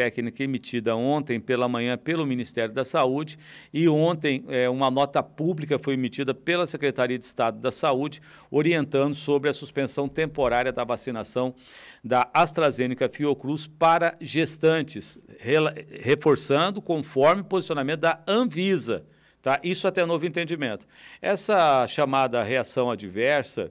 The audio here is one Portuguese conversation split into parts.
técnica emitida ontem pela manhã pelo Ministério da Saúde e ontem é, uma nota pública foi emitida pela Secretaria de Estado da Saúde orientando sobre a suspensão temporária da vacinação da AstraZeneca Fiocruz para gestantes, reforçando conforme posicionamento da Anvisa. Tá? Isso até novo entendimento. Essa chamada reação adversa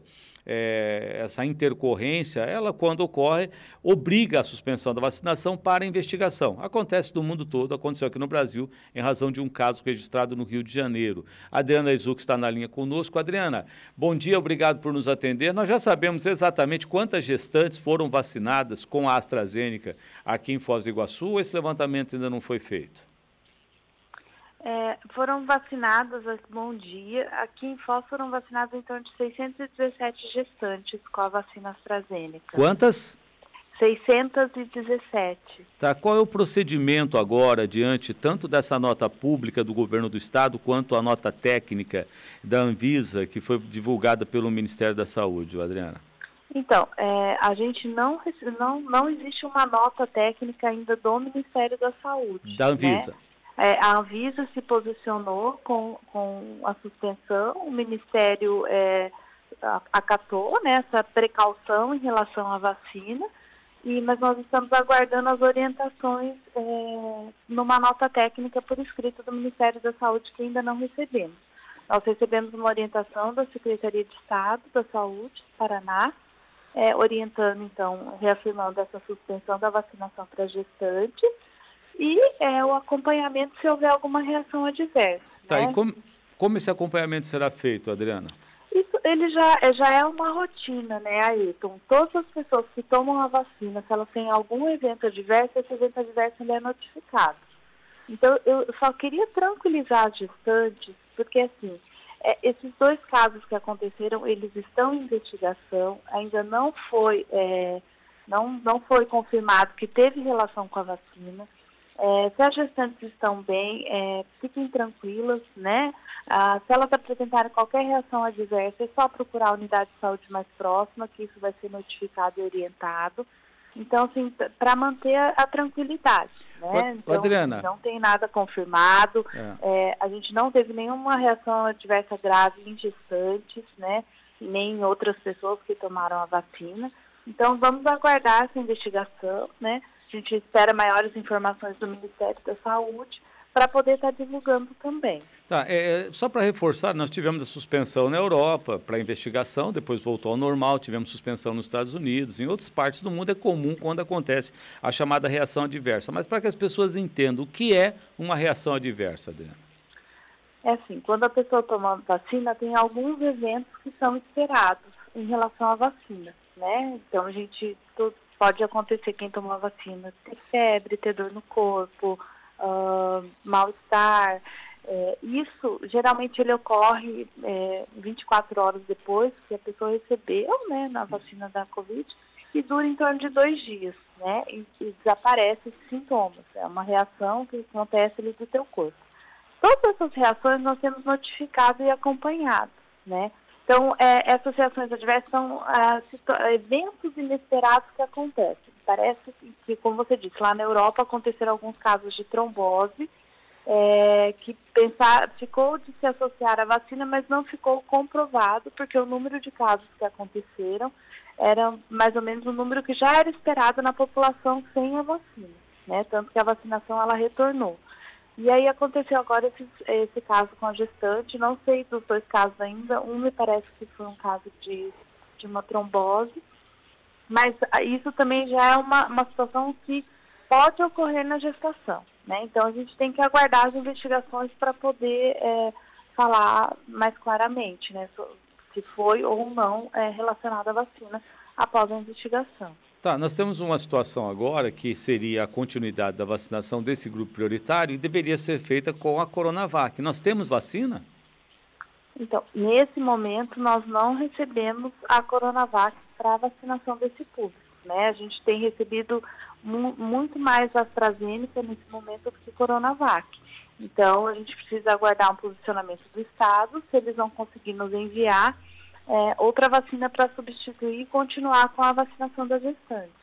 é, essa intercorrência, ela, quando ocorre, obriga a suspensão da vacinação para investigação. Acontece no mundo todo, aconteceu aqui no Brasil, em razão de um caso registrado no Rio de Janeiro. Adriana Izuc está na linha conosco. Adriana, bom dia, obrigado por nos atender. Nós já sabemos exatamente quantas gestantes foram vacinadas com a AstraZeneca aqui em Foz do Iguaçu, esse levantamento ainda não foi feito? É, foram vacinadas, bom dia, aqui em Foz foram vacinadas em torno de 617 gestantes com a vacina AstraZeneca. Quantas? 617. Tá, qual é o procedimento agora diante tanto dessa nota pública do governo do estado quanto a nota técnica da Anvisa que foi divulgada pelo Ministério da Saúde, Adriana? Então, é, a gente não, não, não existe uma nota técnica ainda do Ministério da Saúde. Da Anvisa. Né? É, a Anvisa se posicionou com, com a suspensão, o Ministério é, acatou né, essa precaução em relação à vacina, e, mas nós estamos aguardando as orientações é, numa nota técnica por escrito do Ministério da Saúde que ainda não recebemos. Nós recebemos uma orientação da Secretaria de Estado da Saúde, Paraná, é, orientando, então, reafirmando essa suspensão da vacinação para gestantes, e é, o acompanhamento se houver alguma reação adversa. Tá, né? e como, como esse acompanhamento será feito, Adriana? Isso ele já, é, já é uma rotina, né, Ayrton? Todas as pessoas que tomam a vacina, se elas têm algum evento adverso, esse evento adverso ele é notificado. Então, eu só queria tranquilizar as gestantes, porque assim, é, esses dois casos que aconteceram, eles estão em investigação, ainda não foi, é, não, não foi confirmado que teve relação com a vacina. É, se as gestantes estão bem, é, fiquem tranquilas, né? Ah, se elas apresentarem qualquer reação adversa, é só procurar a unidade de saúde mais próxima, que isso vai ser notificado e orientado. Então, assim, para manter a, a, tranquilidade, né? Então, Adriana. Não tem nada confirmado, é. É, a gente não teve nenhuma reação adversa grave em gestantes, né? Nem em outras pessoas que tomaram a vacina. Então, vamos aguardar essa investigação, né? A gente espera maiores informações do Ministério da Saúde para poder estar tá divulgando também. Tá, é, é só para reforçar, nós tivemos a suspensão na Europa para investigação, depois voltou ao normal, tivemos suspensão nos Estados Unidos, em outras partes do mundo é comum quando acontece a chamada reação adversa. Mas para que as pessoas entendam o que é uma reação adversa, Adriana? É assim, quando a pessoa toma vacina, tem alguns eventos que são esperados em relação à vacina, né? Então a gente pode acontecer quem tomou a vacina ter febre, ter dor no corpo, uh, mal-estar. É, isso geralmente ele ocorre é, 24 horas depois que a pessoa recebeu né, na vacina da Covid e dura em torno de dois dias, né? E, e desaparece os sintomas. É uma reação que acontece ali do teu corpo. Todas essas reações nós temos notificado e acompanhado, né? Então, é, essas reações adversas são é, eventos inesperados que acontecem. Parece que, como você disse, lá na Europa aconteceram alguns casos de trombose, é, que pensar, ficou de se associar à vacina, mas não ficou comprovado, porque o número de casos que aconteceram era mais ou menos o número que já era esperado na população sem a vacina, né? Tanto que a vacinação ela retornou. E aí aconteceu agora esse, esse caso com a gestante, não sei dos dois casos ainda, um me parece que foi um caso de, de uma trombose, mas isso também já é uma, uma situação que pode ocorrer na gestação, né? Então a gente tem que aguardar as investigações para poder é, falar mais claramente, né? Se foi ou não é, relacionado à vacina após a investigação. Tá, nós temos uma situação agora que seria a continuidade da vacinação desse grupo prioritário e deveria ser feita com a Coronavac. Nós temos vacina? Então, nesse momento, nós não recebemos a Coronavac para a vacinação desse público. Né? A gente tem recebido mu muito mais AstraZeneca nesse momento do que Coronavac. Então, a gente precisa aguardar um posicionamento do Estado, se eles vão conseguir nos enviar é, outra vacina para substituir e continuar com a vacinação das gestantes.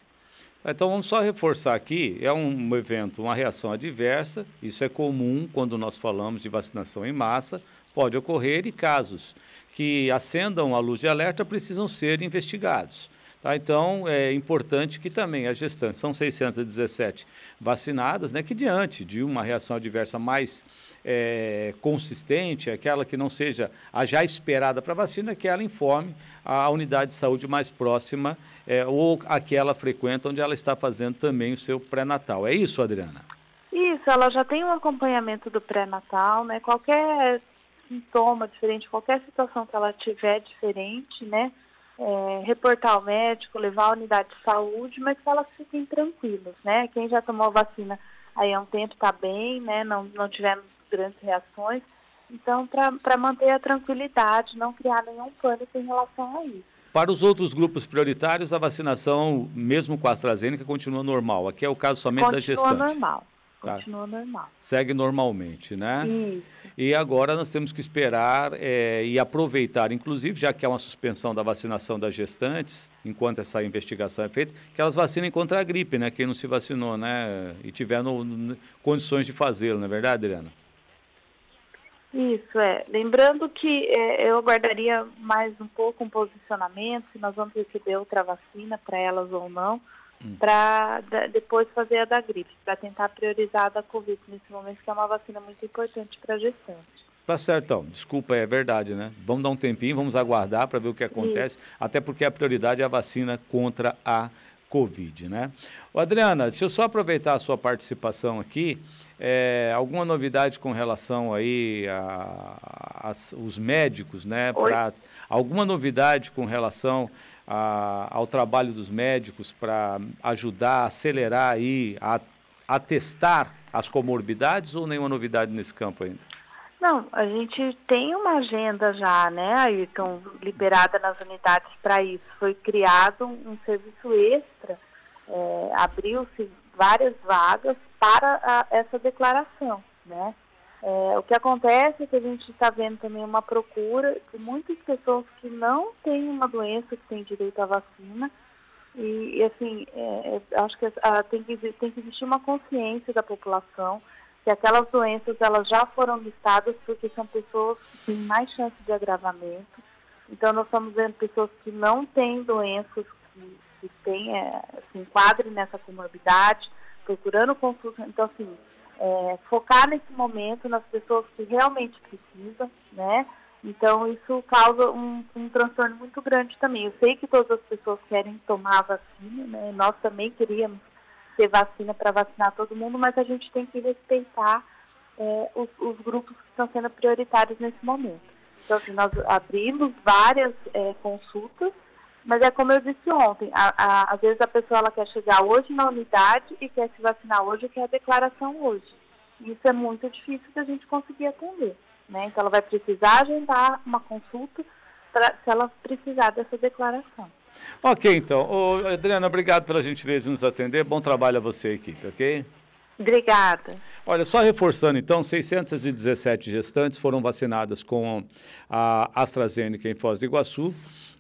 Então vamos só reforçar aqui, é um evento, uma reação adversa, isso é comum quando nós falamos de vacinação em massa, pode ocorrer e casos que acendam a luz de alerta precisam ser investigados. Tá? Então, é importante que também as gestantes, são 617 vacinadas, né, que diante de uma reação adversa mais é, consistente, aquela que não seja a já esperada para vacina, que ela informe a unidade de saúde mais próxima é, ou aquela frequenta onde ela está fazendo também o seu pré-natal. É isso, Adriana? Isso, ela já tem um acompanhamento do pré-natal, né? Qualquer sintoma diferente, qualquer situação que ela tiver diferente, né? é, reportar ao médico, levar à unidade de saúde, mas que elas fiquem tranquilas, né? Quem já tomou vacina aí há um tempo está bem, né? Não, não tivemos grandes reações. Então, para manter a tranquilidade, não criar nenhum pânico em relação a isso. Para os outros grupos prioritários, a vacinação, mesmo com a AstraZeneca, continua normal. Aqui é o caso somente continua da gestante. Continua normal. Tá. Continua normal. Segue normalmente, né? Isso. E agora nós temos que esperar é, e aproveitar, inclusive, já que há uma suspensão da vacinação das gestantes, enquanto essa investigação é feita, que elas vacinem contra a gripe, né? Quem não se vacinou, né? E tiver no, no, condições de fazê-lo, não é verdade, Adriana? Isso, é. Lembrando que é, eu aguardaria mais um pouco um posicionamento, se nós vamos receber outra vacina para elas ou não hum. para depois fazer a da gripe, para tentar priorizar a da Covid nesse momento, que é uma vacina muito importante para a gestante. Tá certo, então. Desculpa, é verdade, né? Vamos dar um tempinho, vamos aguardar para ver o que acontece, Isso. até porque a prioridade é a vacina contra a Covid, né? Ô, Adriana, deixa eu só aproveitar a sua participação aqui. É, alguma novidade com relação aí a, a, os médicos, né? Pra, alguma novidade com relação a, ao trabalho dos médicos para ajudar a acelerar aí, a, a testar as comorbidades ou nenhuma novidade nesse campo ainda? Não, a gente tem uma agenda já, né, Ayrton, liberada nas unidades para isso. Foi criado um serviço extra, é, abriu-se várias vagas para a, essa declaração, né? É, o que acontece é que a gente está vendo também uma procura de muitas pessoas que não têm uma doença que tem direito à vacina. E, e assim, é, é acho que a, tem, que, tem que existir uma consciência da população que aquelas doenças elas já foram listadas porque são pessoas que têm mais chance de agravamento. Então, nós estamos vendo pessoas que não têm doenças que, que tem, é, se enquadrem nessa comorbidade, procurando consulta. Então, assim, é, focar nesse momento nas pessoas que realmente precisam, né? Então isso causa um, um, transtorno muito grande também. Eu sei que todas as pessoas querem tomar a vacina, né? Nós também queríamos ter vacina para vacinar todo mundo, mas a gente tem que respeitar é, os, os, grupos que estão sendo prioritários nesse momento. Então, assim, nós abrimos várias é, consultas, mas é como eu disse ontem, a, a, às vezes a pessoa ela quer chegar hoje na unidade e quer se vacinar hoje e quer a declaração hoje. Isso é muito difícil da gente conseguir atender. Né? Então ela vai precisar agendar uma consulta pra, se ela precisar dessa declaração. Ok, então. Ô, Adriana, obrigado pela gentileza de nos atender. Bom trabalho a você, equipe, ok? Obrigada. Olha, só reforçando então, 617 gestantes foram vacinadas com a AstraZeneca em Foz do Iguaçu.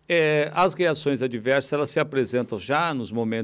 É, as reações adversas elas se apresentam já nos momentos